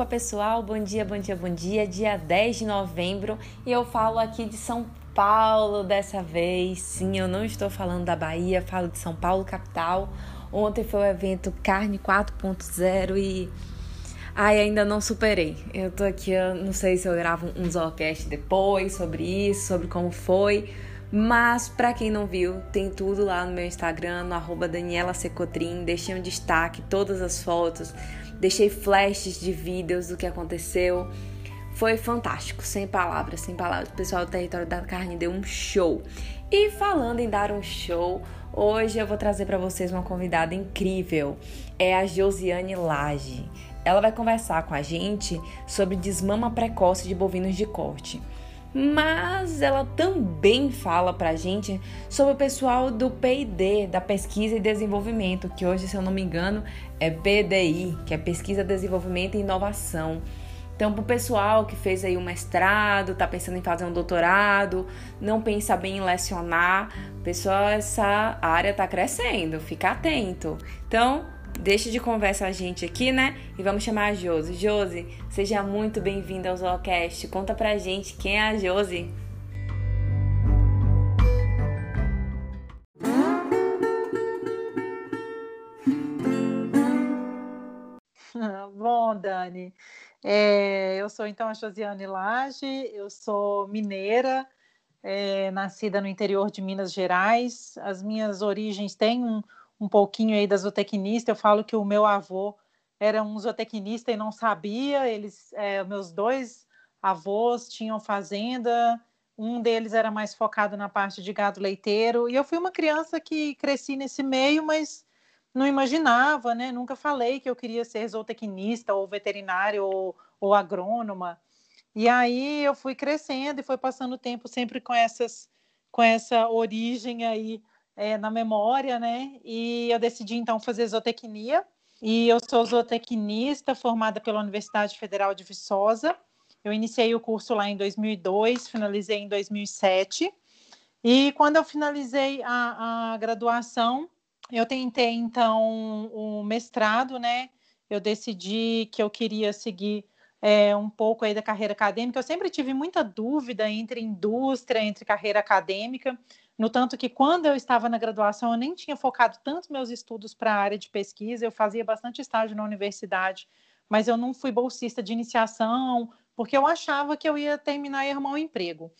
Opa pessoal, bom dia, bom dia, bom dia. Dia 10 de novembro e eu falo aqui de São Paulo dessa vez. Sim, eu não estou falando da Bahia, falo de São Paulo, capital. Ontem foi o evento Carne 4.0 e. Ai, ainda não superei. Eu tô aqui, eu não sei se eu gravo um Zocast depois sobre isso, sobre como foi. Mas, para quem não viu, tem tudo lá no meu Instagram, no arroba Daniela Secotrim. Deixei um destaque, todas as fotos, deixei flashes de vídeos do que aconteceu. Foi fantástico, sem palavras, sem palavras. O pessoal do Território da Carne deu um show. E falando em dar um show, hoje eu vou trazer para vocês uma convidada incrível. É a Josiane Lage. Ela vai conversar com a gente sobre desmama precoce de bovinos de corte mas ela também fala pra gente sobre o pessoal do PID, da Pesquisa e Desenvolvimento, que hoje, se eu não me engano, é BDI, que é Pesquisa, Desenvolvimento e Inovação. Então, para o pessoal que fez aí um mestrado, tá pensando em fazer um doutorado, não pensa bem em lecionar, pessoal, essa área tá crescendo, fica atento. Então, deixa de conversa a gente aqui, né? E vamos chamar a Josi. Josi, seja muito bem-vinda ao Zoocast. Conta pra gente quem é a Josi. Bom, Dani, é, eu sou então a Josiane Lage, eu sou mineira, é, nascida no interior de Minas Gerais. As minhas origens têm um, um pouquinho aí da zootecnista, eu falo que o meu avô era um zootecnista e não sabia, eles, é, meus dois avós tinham fazenda, um deles era mais focado na parte de gado leiteiro, e eu fui uma criança que cresci nesse meio, mas não imaginava, né? Nunca falei que eu queria ser zootecnista ou veterinário ou, ou agrônoma. E aí eu fui crescendo e foi passando o tempo sempre com essas com essa origem aí é, na memória, né? E eu decidi então fazer zootecnia. E eu sou zootecnista formada pela Universidade Federal de Viçosa. Eu iniciei o curso lá em 2002, finalizei em 2007. E quando eu finalizei a, a graduação, eu tentei então o mestrado, né? Eu decidi que eu queria seguir é, um pouco aí da carreira acadêmica. Eu sempre tive muita dúvida entre indústria, entre carreira acadêmica. No tanto que quando eu estava na graduação, eu nem tinha focado tanto meus estudos para a área de pesquisa, eu fazia bastante estágio na universidade, mas eu não fui bolsista de iniciação, porque eu achava que eu ia terminar e arrumar um emprego.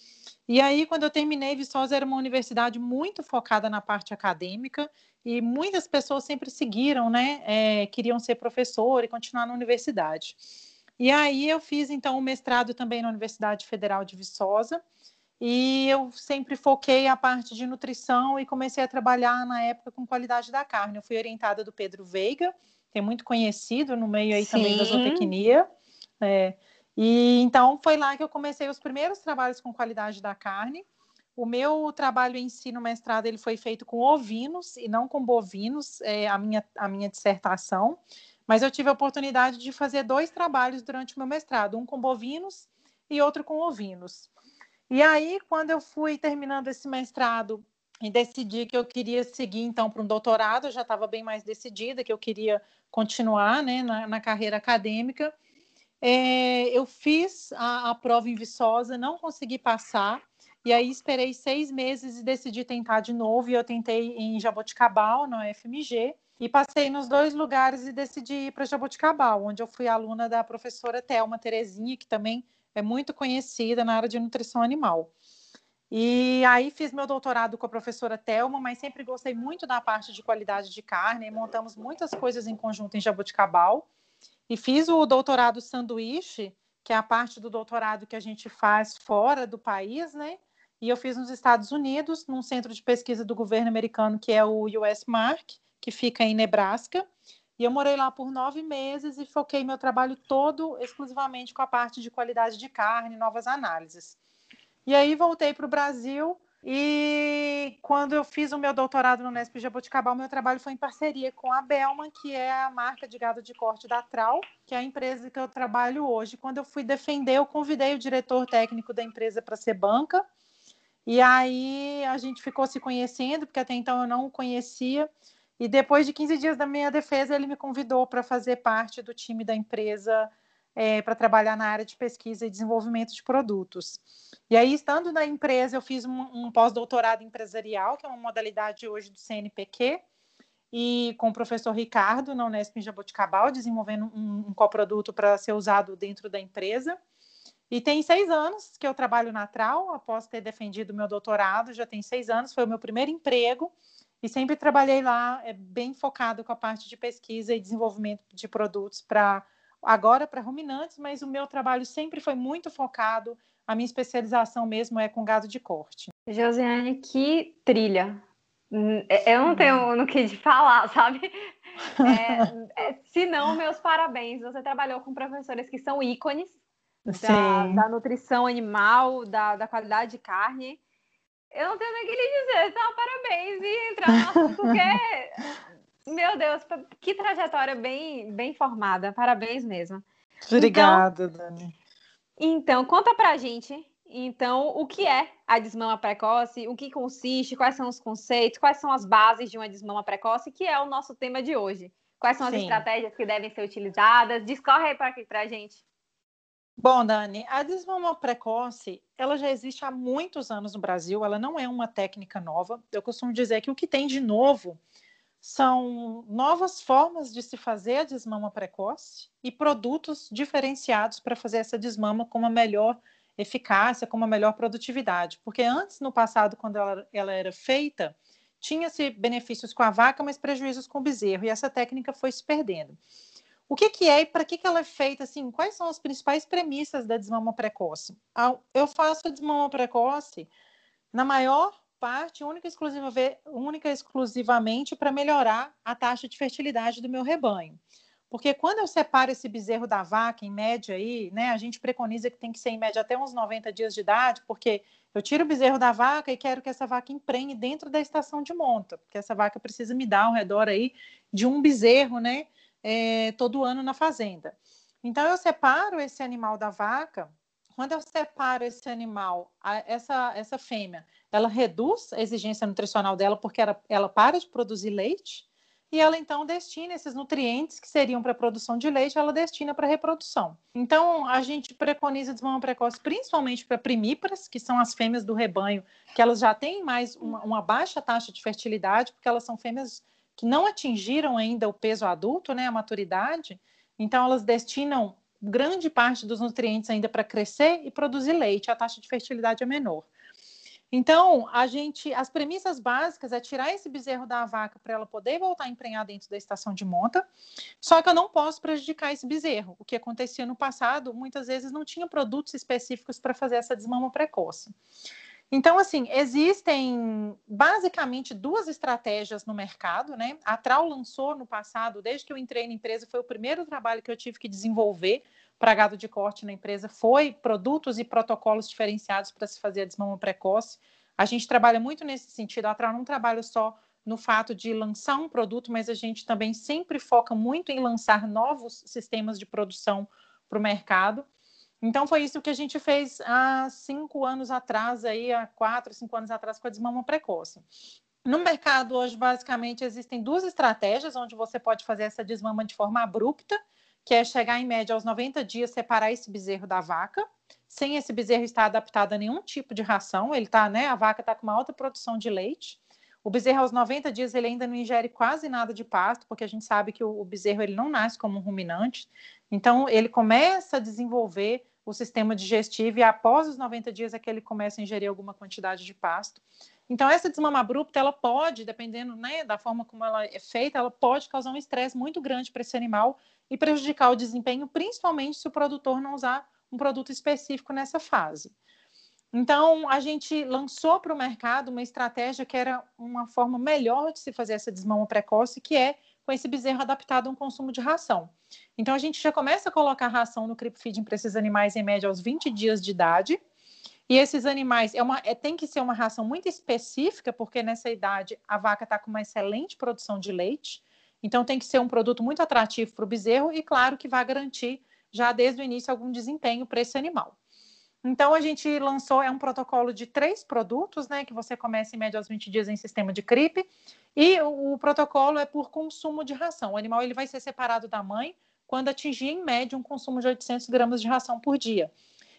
E aí, quando eu terminei, Viçosa era uma universidade muito focada na parte acadêmica, e muitas pessoas sempre seguiram, né? É, queriam ser professor e continuar na universidade. E aí eu fiz, então, o mestrado também na Universidade Federal de Viçosa, e eu sempre foquei a parte de nutrição e comecei a trabalhar na época com qualidade da carne. Eu fui orientada do Pedro Veiga, que é muito conhecido no meio aí Sim. também da zootecnia. É, e então foi lá que eu comecei os primeiros trabalhos com qualidade da carne. O meu trabalho em si no mestrado ele foi feito com ovinos e não com bovinos, é, a, minha, a minha dissertação. Mas eu tive a oportunidade de fazer dois trabalhos durante o meu mestrado, um com bovinos e outro com ovinos. E aí, quando eu fui terminando esse mestrado e decidi que eu queria seguir então para um doutorado, eu já estava bem mais decidida que eu queria continuar né, na, na carreira acadêmica. É, eu fiz a, a, prova em Viçosa, não consegui passar, e aí esperei seis meses e decidi tentar de novo. E eu tentei em Jaboticabal, na UFMG, e passei nos dois lugares e decidi ir para Jaboticabal, onde eu fui aluna da professora Thelma Terezinha, que também é muito conhecida na área de nutrição animal. E aí fiz meu doutorado com a professora Telma, mas sempre gostei muito da parte de qualidade de carne, e montamos muitas coisas em conjunto em Jabuticabal. E fiz o doutorado sanduíche, que é a parte do doutorado que a gente faz fora do país, né? E eu fiz nos Estados Unidos, num centro de pesquisa do governo americano, que é o US Mark, que fica em Nebraska. E eu morei lá por nove meses e foquei meu trabalho todo exclusivamente com a parte de qualidade de carne, novas análises. E aí voltei para o Brasil e quando eu fiz o meu doutorado no Nesp Jaboticabal, meu trabalho foi em parceria com a Belman, que é a marca de gado de corte da Trau, que é a empresa que eu trabalho hoje. Quando eu fui defender, eu convidei o diretor técnico da empresa para ser banca. E aí a gente ficou se conhecendo, porque até então eu não o conhecia. E depois de 15 dias da minha defesa, ele me convidou para fazer parte do time da empresa é, para trabalhar na área de pesquisa e desenvolvimento de produtos. E aí, estando na empresa, eu fiz um, um pós-doutorado empresarial, que é uma modalidade hoje do CNPq, e com o professor Ricardo, na Unesp em Jaboticabal, desenvolvendo um, um coproduto para ser usado dentro da empresa. E tem seis anos que eu trabalho na Trau, após ter defendido meu doutorado, já tem seis anos, foi o meu primeiro emprego, e sempre trabalhei lá, é bem focado com a parte de pesquisa e desenvolvimento de produtos para agora para ruminantes, mas o meu trabalho sempre foi muito focado, a minha especialização mesmo é com gado de corte. Josiane, que trilha! Hum, é, eu não tenho uhum. no que falar, sabe? É, é, se não, meus parabéns. Você trabalhou com professores que são ícones da, da, nutrição animal, da, da, qualidade de carne. Eu não tenho nem o que lhe dizer, então parabéns e entrar no assunto, porque, meu Deus, que trajetória bem, bem formada. Parabéns mesmo. Obrigada, então, Dani. Então, conta pra gente então, o que é a desmama precoce? O que consiste? Quais são os conceitos? Quais são as bases de uma desmama precoce? Que é o nosso tema de hoje. Quais são as Sim. estratégias que devem ser utilizadas? Discorre aí para a gente. Bom, Dani, a desmama precoce, ela já existe há muitos anos no Brasil, ela não é uma técnica nova. Eu costumo dizer que o que tem de novo são novas formas de se fazer a desmama precoce e produtos diferenciados para fazer essa desmama com uma melhor eficácia, com uma melhor produtividade. Porque antes, no passado, quando ela, ela era feita, tinha-se benefícios com a vaca, mas prejuízos com o bezerro, e essa técnica foi se perdendo. O que, que é e para que, que ela é feita? Assim, quais são as principais premissas da desmama precoce? Eu faço a desmama precoce, na maior parte, única, exclusiva, exclusivamente para melhorar a taxa de fertilidade do meu rebanho. Porque quando eu separo esse bezerro da vaca, em média aí, né, a gente preconiza que tem que ser em média até uns 90 dias de idade, porque eu tiro o bezerro da vaca e quero que essa vaca emprenhe dentro da estação de monta, porque essa vaca precisa me dar ao redor aí de um bezerro, né, é, todo ano na fazenda. Então eu separo esse animal da vaca. Quando eu separo esse animal, essa, essa fêmea, ela reduz a exigência nutricional dela porque ela, ela para de produzir leite e ela então destina esses nutrientes que seriam para a produção de leite, ela destina para a reprodução. Então, a gente preconiza desmama precoce principalmente para primíparas, que são as fêmeas do rebanho, que elas já têm mais uma, uma, baixa taxa de fertilidade, porque elas são fêmeas que não atingiram ainda o peso adulto, né, a maturidade. Então, elas destinam grande parte dos nutrientes ainda para crescer e produzir leite, a taxa de fertilidade é menor. Então, a gente, as premissas básicas é tirar esse bezerro da vaca para ela poder voltar a emprenhar dentro da estação de monta. Só que eu não posso prejudicar esse bezerro. O que acontecia no passado, muitas vezes não tinha produtos específicos para fazer essa desmama precoce. Então, assim, existem basicamente duas estratégias no mercado, né? A Trau lançou no passado, desde que eu entrei na empresa, foi o primeiro trabalho que eu tive que desenvolver para gado de corte na empresa foi produtos e protocolos diferenciados para se fazer a desmama precoce. A gente trabalha muito nesse sentido. A Trau não trabalha só no fato de lançar um produto, mas a gente também sempre foca muito em lançar novos sistemas de produção para o mercado. Então foi isso que a gente fez há cinco anos atrás, aí há quatro, cinco anos atrás com a desmama precoce. No mercado hoje, basicamente, existem duas estratégias onde você pode fazer essa desmama de forma abrupta, que é chegar em média aos 90 dias, separar esse bezerro da vaca, sem esse bezerro estar adaptado a nenhum tipo de ração, ele tá, né, a vaca está com uma alta produção de leite. O bezerro aos 90 dias ele ainda não ingere quase nada de pasto, porque a gente sabe que o, o bezerro ele não nasce como um ruminante. Então ele começa a desenvolver o sistema digestivo e após os 90 dias é que ele começa a ingerir alguma quantidade de pasto. Então, essa desmama abrupta, ela pode, dependendo né, da forma como ela é feita, ela pode causar um estresse muito grande para esse animal e prejudicar o desempenho, principalmente se o produtor não usar um produto específico nessa fase. Então, a gente lançou para o mercado uma estratégia que era uma forma melhor de se fazer essa desmama precoce, que é com esse bezerro adaptado a um consumo de ração. Então, a gente já começa a colocar ração no creep feeding para esses animais em média aos 20 dias de idade. E esses animais, é uma, é, tem que ser uma ração muito específica, porque nessa idade a vaca está com uma excelente produção de leite. Então, tem que ser um produto muito atrativo para o bezerro e, claro, que vai garantir já desde o início algum desempenho para esse animal. Então, a gente lançou é um protocolo de três produtos, né? Que você começa em média aos 20 dias em sistema de CRIP, e o, o protocolo é por consumo de ração. O animal ele vai ser separado da mãe quando atingia em média um consumo de 800 gramas de ração por dia.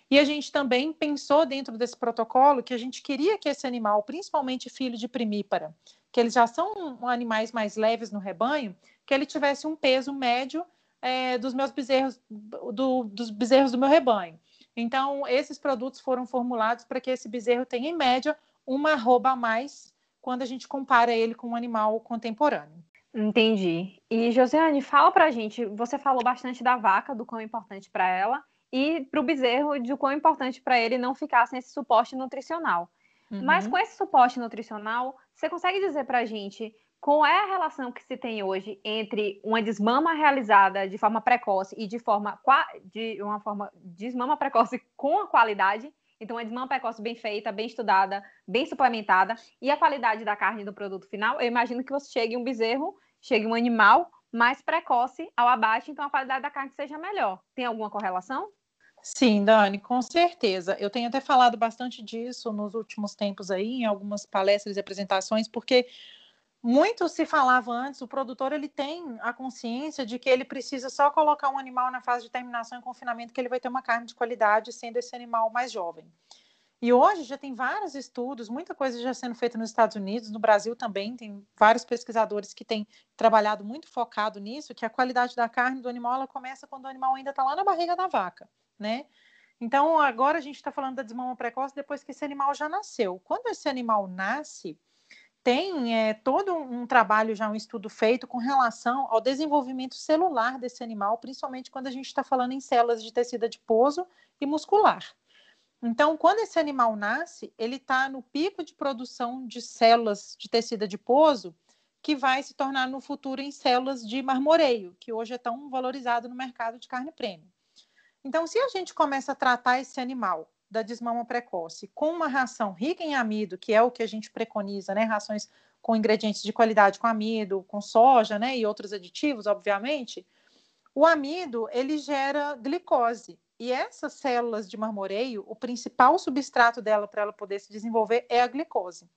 E a gente também pensou dentro desse protocolo que a gente queria que esse animal, principalmente filho de primípara, que eles já são animais mais leves no rebanho, que ele tivesse um peso médio é, dos meus bezerros, do, dos bezerros do meu rebanho. Então, esses produtos foram formulados para que esse bezerro tenha, em média, uma arroba a mais quando a gente compara ele com um animal contemporâneo. Entendi. E, Josiane, fala para a gente, você falou bastante da vaca, do quão é importante para ela, e para o bezerro, de quão é importante para ele não ficar sem esse suporte nutricional. Uhum. Mas com esse suporte nutricional, você consegue dizer para a gente qual é a relação que se tem hoje entre uma desmama realizada de forma precoce e de forma de uma forma desmama precoce com a qualidade? Então, uma desmama precoce bem feita, bem estudada, bem suplementada e a qualidade da carne do produto final. Eu imagino que você chegue um bezerro, chegue um animal mais precoce ao abate, então a qualidade da carne seja melhor. Tem alguma correlação? Sim, Dani, com certeza. Eu tenho até falado bastante disso nos últimos tempos aí, em algumas palestras e apresentações, porque muito se falava antes, o produtor ele tem a consciência de que ele precisa só colocar um animal na fase de terminação e confinamento que ele vai ter uma carne de qualidade, sendo esse animal mais jovem. E hoje já tem vários estudos, muita coisa já sendo feita nos Estados Unidos, no Brasil também, tem vários pesquisadores que têm trabalhado muito focado nisso, que a qualidade da carne do animal ela começa quando o animal ainda está lá na barriga da vaca, né? Então, agora a gente está falando da desmama precoce depois que esse animal já nasceu. Quando esse animal nasce, tem é, todo um trabalho, já um estudo feito com relação ao desenvolvimento celular desse animal, principalmente quando a gente está falando em células de tecido adiposo e muscular. Então, quando esse animal nasce, ele está no pico de produção de células de tecido adiposo, que vai se tornar no futuro em células de marmoreio, que hoje é tão valorizado no mercado de carne premium. Então, se a gente começa a tratar esse animal da desmama precoce com uma ração rica em amido, que é o que a gente preconiza, né? Rações com ingredientes de qualidade com amido, com soja, né? E outros aditivos, obviamente. O amido, ele gera glicose. E essas células de marmoreio, o principal substrato dela para ela poder se desenvolver é a glicose.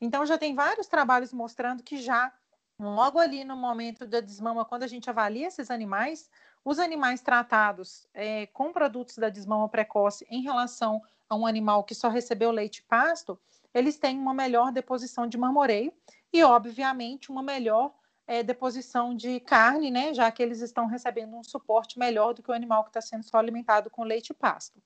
Então, já tem vários trabalhos mostrando que já logo ali no momento da desmama, quando a gente avalia esses animais, os animais tratados é, com produtos da desmama precoce em relação a um animal que só recebeu leite e pasto, eles têm uma melhor deposição de marmoreio e, obviamente, uma melhor é, deposição de carne, né? Já que eles estão recebendo um suporte melhor do que o animal que está sendo só alimentado com leite e pasto.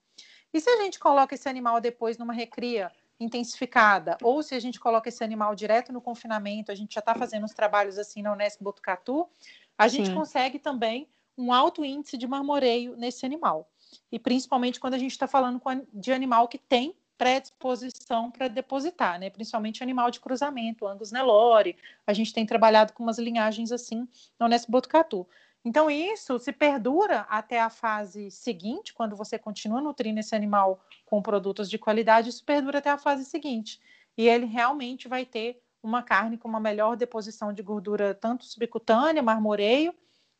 E se a gente coloca esse animal depois numa recria intensificada, ou se a gente coloca esse animal direto no confinamento, a gente já está fazendo uns trabalhos assim na Unesp Botucatu, a gente Sim. consegue também um alto índice de marmoreio nesse animal. E principalmente quando a gente está falando de animal que tem predisposição para depositar, né? Principalmente animal de cruzamento, Angus Nelore. A gente tem trabalhado com umas linhagens assim no Unesp Botucatu. Então, isso se perdura até a fase seguinte, quando você continua nutrindo esse animal com produtos de qualidade, isso perdura até a fase seguinte. E ele realmente vai ter uma carne com uma melhor deposição de gordura, tanto subcutânea, marmoreio,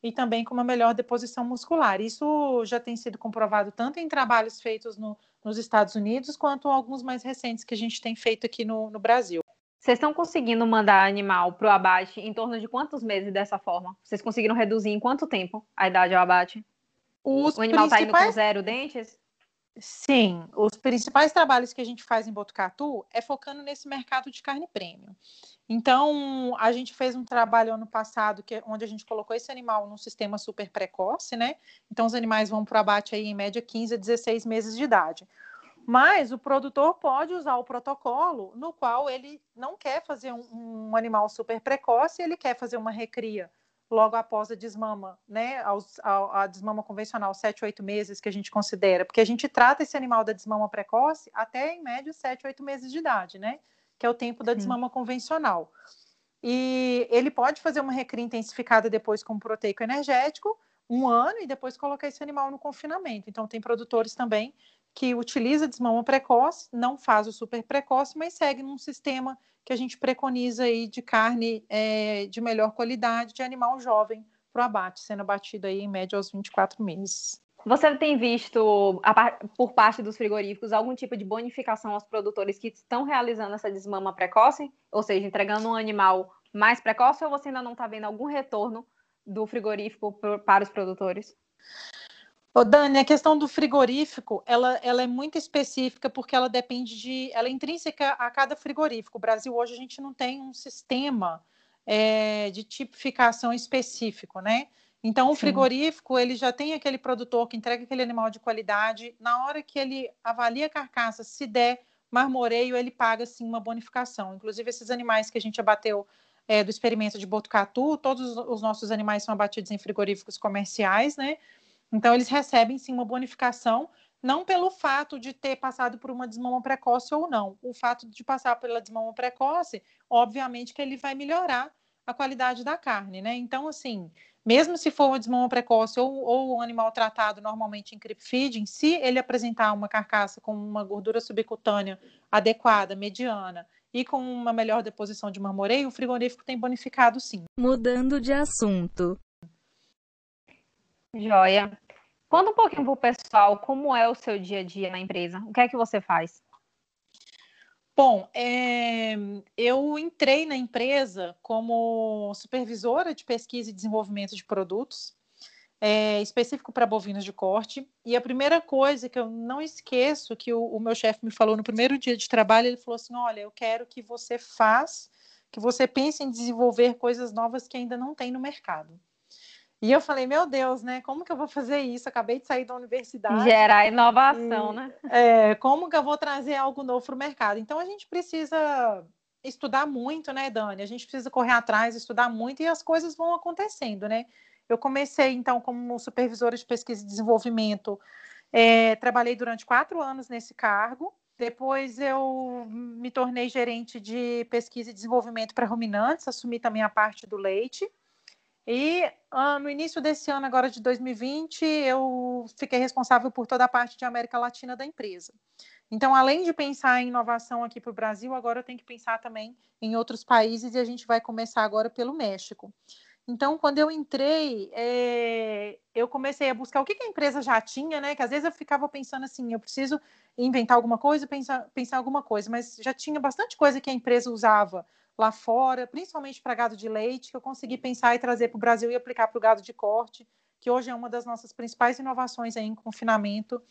e também com uma melhor deposição muscular. Isso já tem sido comprovado tanto em trabalhos feitos no, nos Estados Unidos, quanto alguns mais recentes que a gente tem feito aqui no, no Brasil. Vocês estão conseguindo mandar animal para o abate em torno de quantos meses dessa forma? Vocês conseguiram reduzir em quanto tempo a idade ao abate? Os o animal está principais... indo com zero dentes? Sim, os principais trabalhos que a gente faz em Botucatu é focando nesse mercado de carne premium. Então, a gente fez um trabalho ano passado que, onde a gente colocou esse animal num sistema super precoce, né? Então, os animais vão para o abate aí em média 15 a 16 meses de idade. Mas o produtor pode usar o protocolo no qual ele não quer fazer um, um animal super precoce, ele quer fazer uma recria logo após a desmama, né? A, a, desmama convencional, 7, 8 meses que a gente considera, porque a gente trata esse animal da desmama precoce até em média 7, 8 meses de idade, né? que é o tempo da desmama convencional. E ele pode fazer uma recria intensificada depois com proteico energético, um ano, e depois colocar esse animal no confinamento. Então, tem produtores também que utiliza desmama precoce, não faz o super precoce, mas segue num sistema que a gente preconiza aí de carne é, de melhor qualidade, de animal jovem para o abate, sendo abatido aí em média aos 24 meses. Você tem visto, por parte dos frigoríficos, algum tipo de bonificação aos produtores que estão realizando essa desmama precoce? Ou seja, entregando um animal mais precoce, ou você ainda não está vendo algum retorno do frigorífico para os produtores? Ô, Dani, a questão do frigorífico, ela, ela é muito específica porque ela depende de, ela é intrínseca a cada frigorífico. O Brasil hoje a gente não tem um sistema é, de tipificação específico, né? Então, o frigorífico, ele já tem aquele produtor que entrega aquele animal de qualidade. Na hora que ele avalia a carcaça, se der marmoreio, ele paga, sim, uma bonificação. Inclusive, esses animais que a gente abateu é, do experimento de Botucatu, todos os nossos animais são abatidos em frigoríficos comerciais, né? Então, eles recebem, sim, uma bonificação, não pelo fato de ter passado por uma desmama precoce ou não. O fato de passar pela desmama precoce, obviamente que ele vai melhorar a qualidade da carne, né? Então, assim, mesmo se for uma desmama precoce ou, ou um animal tratado normalmente em creep feeding, se ele apresentar uma carcaça com uma gordura subcutânea adequada, mediana e com uma melhor deposição de marmoreio, o frigorífico tem bonificado sim. Mudando de assunto. Joia. Conta um pouquinho para o pessoal como é o seu dia a dia na empresa. O que é que você faz? Bom, é, eu entrei na empresa como supervisora de pesquisa e desenvolvimento de produtos, é, específico para bovinos de corte. E a primeira coisa que eu não esqueço que o, o meu chefe me falou no primeiro dia de trabalho, ele falou assim: olha, eu quero que você faça, que você pense em desenvolver coisas novas que ainda não tem no mercado. E eu falei, meu Deus, né? Como que eu vou fazer isso? Acabei de sair da universidade. Gerar inovação, e, né? É, como que eu vou trazer algo novo para o mercado? Então a gente precisa estudar muito, né, Dani? A gente precisa correr atrás, estudar muito e as coisas vão acontecendo, né? Eu comecei, então, como supervisora de pesquisa e desenvolvimento. É, trabalhei durante quatro anos nesse cargo. Depois eu me tornei gerente de pesquisa e desenvolvimento para ruminantes, assumi também a parte do leite. E no início desse ano, agora de 2020, eu fiquei responsável por toda a parte de América Latina da empresa. Então, além de pensar em inovação aqui para o Brasil, agora eu tenho que pensar também em outros países e a gente vai começar agora pelo México. Então, quando eu entrei, é, eu comecei a buscar o que, que, a empresa já tinha, né? Que às vezes eu ficava pensando assim, eu preciso inventar alguma coisa, pensar, pensar alguma coisa, mas já tinha bastante coisa que a empresa usava lá fora, principalmente para gado de leite, que eu consegui pensar e trazer para o Brasil e aplicar para o gado de corte, que hoje é uma das nossas principais inovações em confinamento,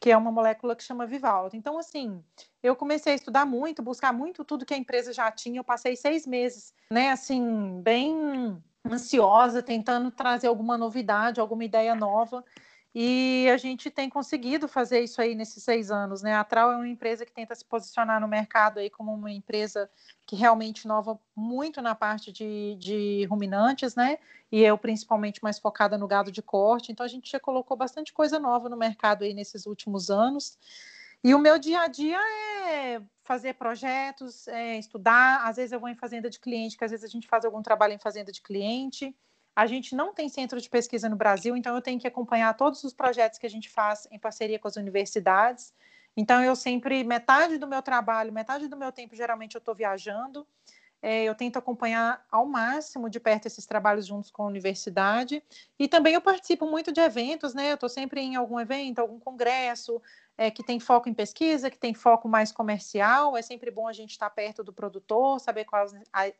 que é uma molécula que chama Vivaldo. Então, assim, eu comecei a estudar muito, buscar muito tudo que a empresa já tinha. Eu passei seis meses, né, assim, bem ansiosa, tentando trazer alguma novidade, alguma ideia nova. E a gente tem conseguido fazer isso aí nesses seis anos, né? A Trau é uma empresa que tenta se posicionar no mercado aí como uma empresa que realmente inova muito na parte de, de ruminantes, né? E eu principalmente mais focada no gado de corte. Então a gente já colocou bastante coisa nova no mercado aí nesses últimos anos. E o meu dia a dia é fazer projetos, é estudar. Às vezes eu vou em fazenda de cliente, que às vezes a gente faz algum trabalho em fazenda de cliente. A gente não tem centro de pesquisa no Brasil, então eu tenho que acompanhar todos os projetos que a gente faz em parceria com as universidades. Então, eu sempre, metade do meu trabalho, metade do meu tempo, geralmente eu estou viajando. É, eu tento acompanhar ao máximo de perto esses trabalhos juntos com a universidade. E também eu participo muito de eventos, né? Eu estou sempre em algum evento, algum congresso, é, que tem foco em pesquisa, que tem foco mais comercial. É sempre bom a gente estar perto do produtor, saber quais,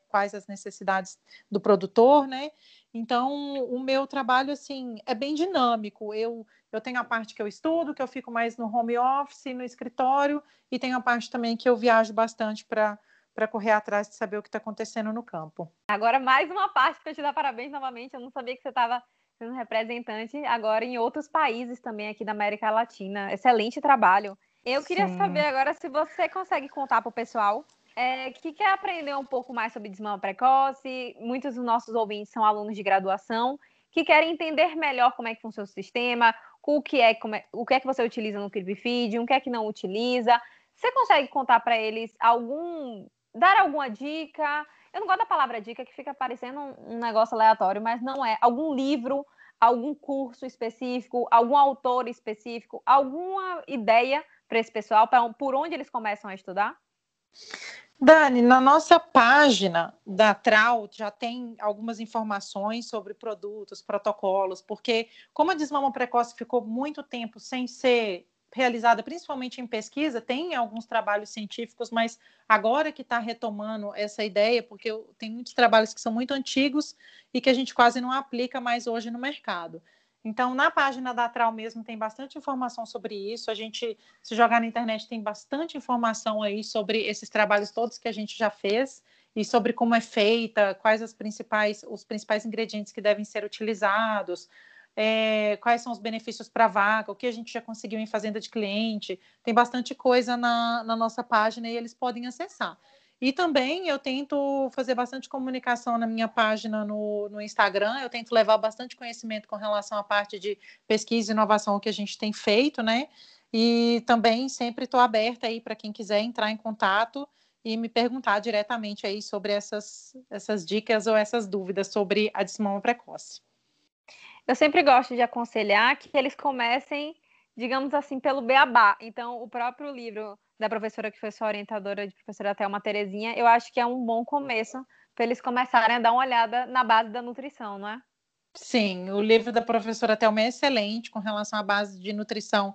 quais as necessidades do produtor, né? Então, o meu trabalho, assim, é bem dinâmico. Eu, eu tenho a parte que eu estudo, que eu fico mais no home office, no escritório, e tenho a parte também que eu viajo bastante para para correr atrás de saber o que está acontecendo no campo. Agora, mais uma parte para te dar parabéns novamente. Eu não sabia que você estava sendo representante agora em outros países também aqui da América Latina. Excelente trabalho. Eu queria Sim. saber agora se você consegue contar para o pessoal é, que quer aprender um pouco mais sobre desmama precoce. Muitos dos nossos ouvintes são alunos de graduação que querem entender melhor como é que funciona o sistema, o que é, é o que é que você utiliza no CribFeed, o que é que não utiliza. Você consegue contar para eles algum dar alguma dica. Eu não gosto da palavra dica, que fica parecendo um, negócio aleatório, mas não é. Algum livro, algum curso específico, algum autor específico, alguma ideia para esse pessoal, para por onde eles começam a estudar? Dani, na nossa página da Traut já tem algumas informações sobre produtos, protocolos, porque como a desmama precoce ficou muito tempo sem ser realizada principalmente em pesquisa, tem alguns trabalhos científicos, mas agora que está retomando essa ideia, porque tem muitos trabalhos que são muito antigos e que a gente quase não aplica mais hoje no mercado. Então, na página da Atral mesmo tem bastante informação sobre isso. A gente, se jogar na internet, tem bastante informação aí sobre esses trabalhos todos que a gente já fez e sobre como é feita, quais as principais, os principais ingredientes que devem ser utilizados, é, quais são os benefícios para vaca, o que a gente já conseguiu em fazenda de cliente. Tem bastante coisa na, na nossa página e eles podem acessar. E também eu tento fazer bastante comunicação na minha página no, no, Instagram, eu tento levar bastante conhecimento com relação à parte de pesquisa e inovação que a gente tem feito, né? E também sempre estou aberta aí para quem quiser entrar em contato e me perguntar diretamente aí sobre essas, essas dicas ou essas dúvidas sobre a desmama precoce. Eu sempre gosto de aconselhar que eles comecem, digamos assim, pelo beabá. Então, o próprio livro da professora que foi sua orientadora, de professora Thelma Terezinha, eu acho que é um bom começo para eles começarem a dar uma olhada na base da nutrição, não é? Sim, o livro da professora Thelma é excelente com relação à base de nutrição.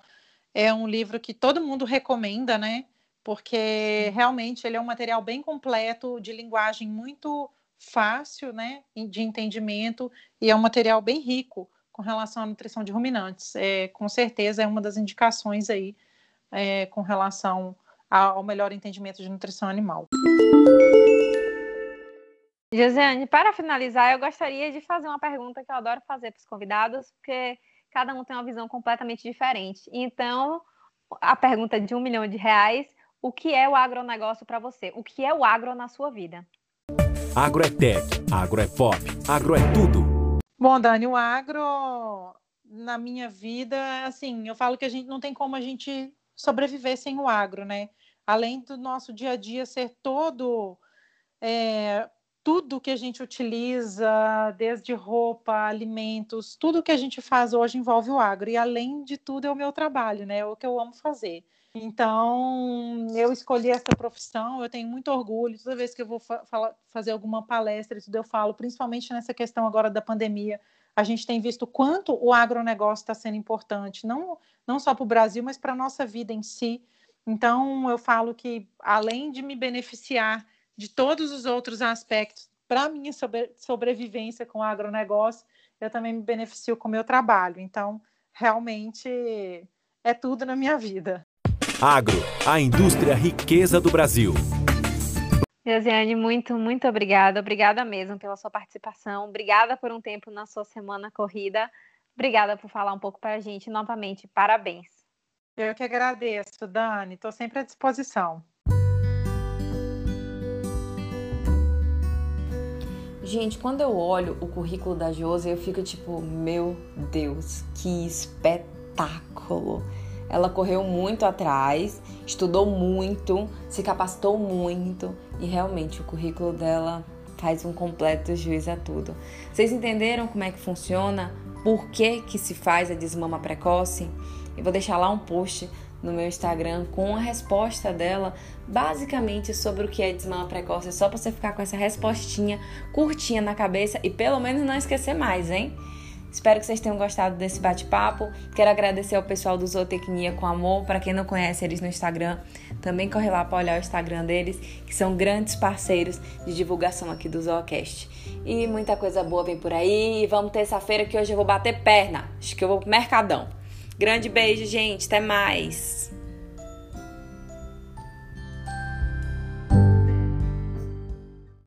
É um livro que todo mundo recomenda, né? Porque realmente ele é um material bem completo, de linguagem muito fácil, né, de entendimento e é um material bem rico com relação à nutrição de ruminantes. É, com certeza é uma das indicações aí é, com relação ao melhor entendimento de nutrição animal. Josiane, para finalizar, eu gostaria de fazer uma pergunta que eu adoro fazer para os convidados, porque cada um tem uma visão completamente diferente. Então, a pergunta de um milhão de reais: o que é o agronegócio para você? O que é o agro na sua vida? Agro é tech, agro é pop, agro é tudo. Bom, Dani, o agro na minha vida, assim, eu falo que a gente não tem como a gente sobreviver sem o agro, né? Além do nosso dia a dia ser todo é, tudo que a gente utiliza, desde roupa, alimentos, tudo que a gente faz hoje envolve o agro. E além de tudo é o meu trabalho, né? É o que eu amo fazer. Então, eu escolhi essa profissão, eu tenho muito orgulho. Toda vez que eu vou fa fazer alguma palestra, tudo eu falo, principalmente nessa questão agora da pandemia, a gente tem visto quanto o agronegócio está sendo importante, não, não só para o Brasil, mas para a nossa vida em si. Então, eu falo que, além de me beneficiar de todos os outros aspectos para a minha sobre sobrevivência com o agronegócio, eu também me beneficio com o meu trabalho. Então, realmente é tudo na minha vida. Agro, a indústria riqueza do Brasil. Josiane, muito, muito obrigada. Obrigada mesmo pela sua participação. Obrigada por um tempo na sua semana corrida. Obrigada por falar um pouco para a gente novamente. Parabéns. Eu que agradeço, Dani. Estou sempre à disposição. Gente, quando eu olho o currículo da Josi, eu fico tipo, meu Deus, que espetáculo! Ela correu muito atrás, estudou muito, se capacitou muito e realmente o currículo dela faz um completo juiz a tudo. Vocês entenderam como é que funciona? Por que, que se faz a desmama precoce? Eu vou deixar lá um post no meu Instagram com a resposta dela, basicamente sobre o que é desmama precoce, só para você ficar com essa respostinha curtinha na cabeça e pelo menos não esquecer mais, hein? Espero que vocês tenham gostado desse bate-papo. Quero agradecer ao pessoal do Zootecnia com Amor. Para quem não conhece eles no Instagram, também corre lá para olhar o Instagram deles, que são grandes parceiros de divulgação aqui do Zoocast. E muita coisa boa vem por aí. Vamos terça-feira que hoje eu vou bater perna. Acho que eu vou pro Mercadão. Grande beijo, gente. Até mais.